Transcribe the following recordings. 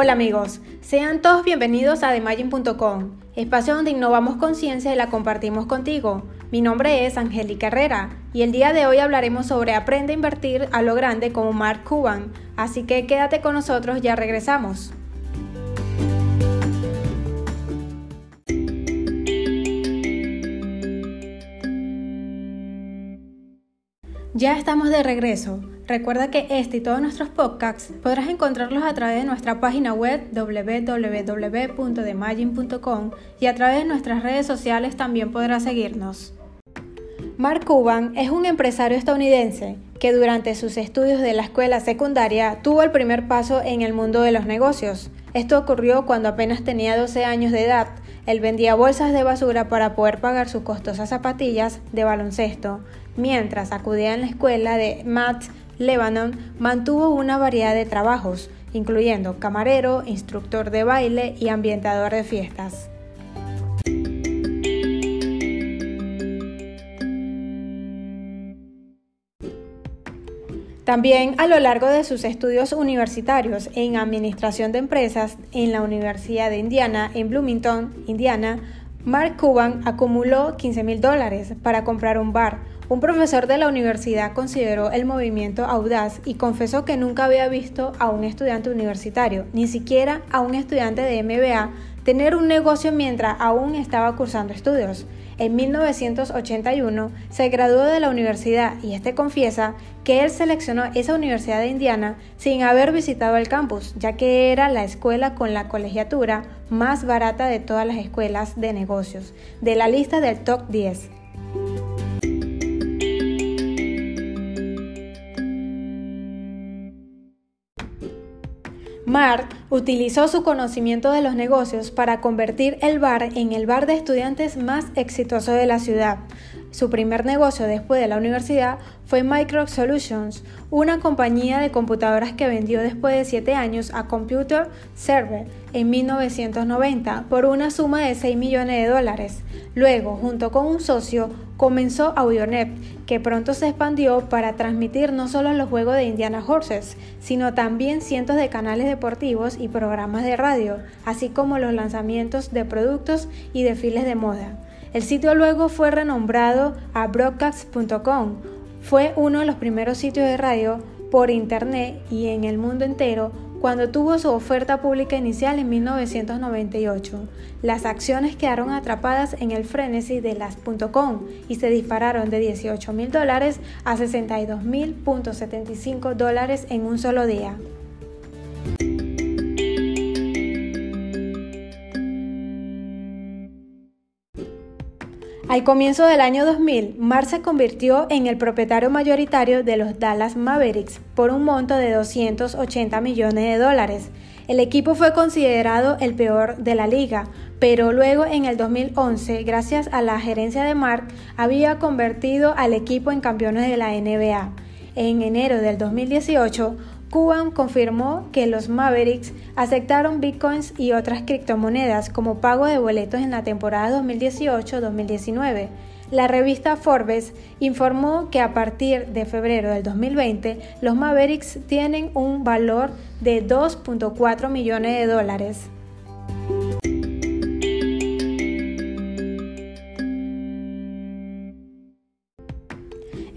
Hola amigos, sean todos bienvenidos a TheMagin.com, espacio donde innovamos conciencia y la compartimos contigo. Mi nombre es Angélica Herrera y el día de hoy hablaremos sobre Aprende a invertir a lo grande como Mark Cuban, así que quédate con nosotros, ya regresamos. Ya estamos de regreso. Recuerda que este y todos nuestros podcasts podrás encontrarlos a través de nuestra página web www.demagin.com y a través de nuestras redes sociales también podrás seguirnos. Mark Cuban es un empresario estadounidense que durante sus estudios de la escuela secundaria tuvo el primer paso en el mundo de los negocios. Esto ocurrió cuando apenas tenía 12 años de edad. Él vendía bolsas de basura para poder pagar sus costosas zapatillas de baloncesto Mientras acudía en la escuela de Matt Lebanon, mantuvo una variedad de trabajos, incluyendo camarero, instructor de baile y ambientador de fiestas. También a lo largo de sus estudios universitarios en Administración de Empresas en la Universidad de Indiana en Bloomington, Indiana, Mark Cuban acumuló 15 mil dólares para comprar un bar, un profesor de la universidad consideró el movimiento audaz y confesó que nunca había visto a un estudiante universitario, ni siquiera a un estudiante de MBA, tener un negocio mientras aún estaba cursando estudios. En 1981 se graduó de la universidad y este confiesa que él seleccionó esa universidad de Indiana sin haber visitado el campus, ya que era la escuela con la colegiatura más barata de todas las escuelas de negocios, de la lista del top 10. Mark utilizó su conocimiento de los negocios para convertir el bar en el bar de estudiantes más exitoso de la ciudad. Su primer negocio después de la universidad fue Micro Solutions, una compañía de computadoras que vendió después de 7 años a Computer Server en 1990 por una suma de 6 millones de dólares. Luego, junto con un socio, comenzó Audionet, que pronto se expandió para transmitir no solo los juegos de Indiana Horses, sino también cientos de canales deportivos y programas de radio, así como los lanzamientos de productos y desfiles de moda. El sitio luego fue renombrado a broadcast.com. Fue uno de los primeros sitios de radio por internet y en el mundo entero cuando tuvo su oferta pública inicial en 1998, las acciones quedaron atrapadas en el frenesí de las .com y se dispararon de 18 mil dólares a 62 mil dólares en un solo día. Al comienzo del año 2000, Mark se convirtió en el propietario mayoritario de los Dallas Mavericks por un monto de 280 millones de dólares. El equipo fue considerado el peor de la liga, pero luego en el 2011, gracias a la gerencia de Mark, había convertido al equipo en campeones de la NBA. En enero del 2018, Cuban confirmó que los Mavericks aceptaron bitcoins y otras criptomonedas como pago de boletos en la temporada 2018-2019. La revista Forbes informó que a partir de febrero del 2020 los Mavericks tienen un valor de 2.4 millones de dólares.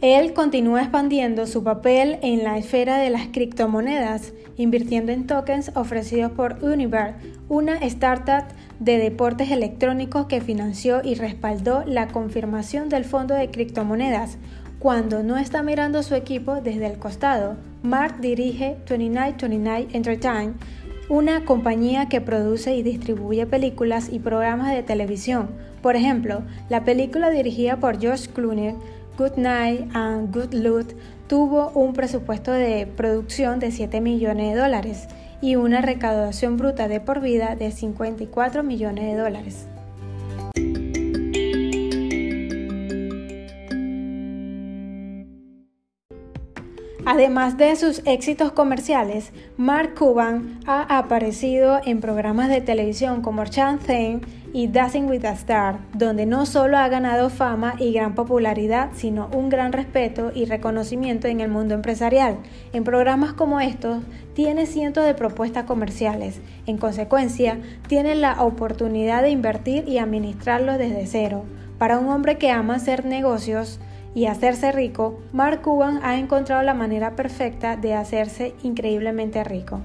Él continúa expandiendo su papel en la esfera de las criptomonedas, invirtiendo en tokens ofrecidos por Univer, una startup de deportes electrónicos que financió y respaldó la confirmación del fondo de criptomonedas. Cuando no está mirando su equipo desde el costado, Mark dirige 2929 Entertainment, una compañía que produce y distribuye películas y programas de televisión. Por ejemplo, la película dirigida por George Clooney Good Night and Good Loot tuvo un presupuesto de producción de 7 millones de dólares y una recaudación bruta de por vida de 54 millones de dólares. Además de sus éxitos comerciales, Mark Cuban ha aparecido en programas de televisión como Chan Thing y Dancing with a Star, donde no solo ha ganado fama y gran popularidad, sino un gran respeto y reconocimiento en el mundo empresarial. En programas como estos, tiene cientos de propuestas comerciales. En consecuencia, tiene la oportunidad de invertir y administrarlo desde cero. Para un hombre que ama hacer negocios, y hacerse rico, Mark Cuban ha encontrado la manera perfecta de hacerse increíblemente rico.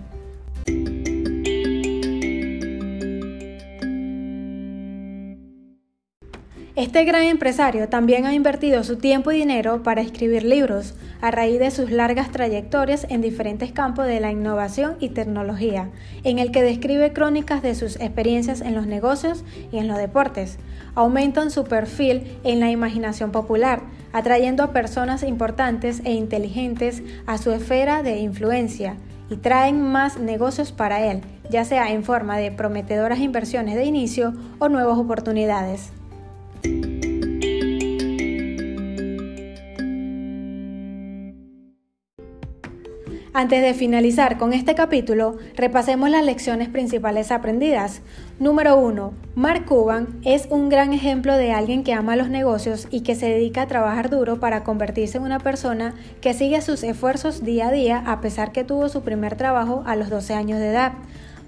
Este gran empresario también ha invertido su tiempo y dinero para escribir libros, a raíz de sus largas trayectorias en diferentes campos de la innovación y tecnología, en el que describe crónicas de sus experiencias en los negocios y en los deportes. Aumentan su perfil en la imaginación popular, atrayendo a personas importantes e inteligentes a su esfera de influencia y traen más negocios para él, ya sea en forma de prometedoras inversiones de inicio o nuevas oportunidades. Antes de finalizar con este capítulo, repasemos las lecciones principales aprendidas. Número 1. Mark Cuban es un gran ejemplo de alguien que ama los negocios y que se dedica a trabajar duro para convertirse en una persona que sigue sus esfuerzos día a día a pesar que tuvo su primer trabajo a los 12 años de edad.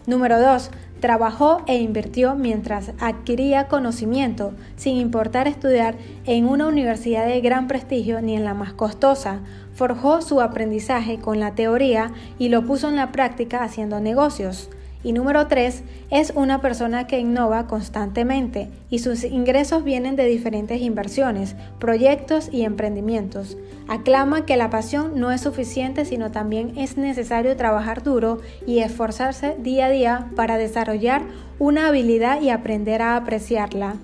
Número 2. Trabajó e invirtió mientras adquiría conocimiento, sin importar estudiar en una universidad de gran prestigio ni en la más costosa forjó su aprendizaje con la teoría y lo puso en la práctica haciendo negocios. Y número 3, es una persona que innova constantemente y sus ingresos vienen de diferentes inversiones, proyectos y emprendimientos. Aclama que la pasión no es suficiente, sino también es necesario trabajar duro y esforzarse día a día para desarrollar una habilidad y aprender a apreciarla.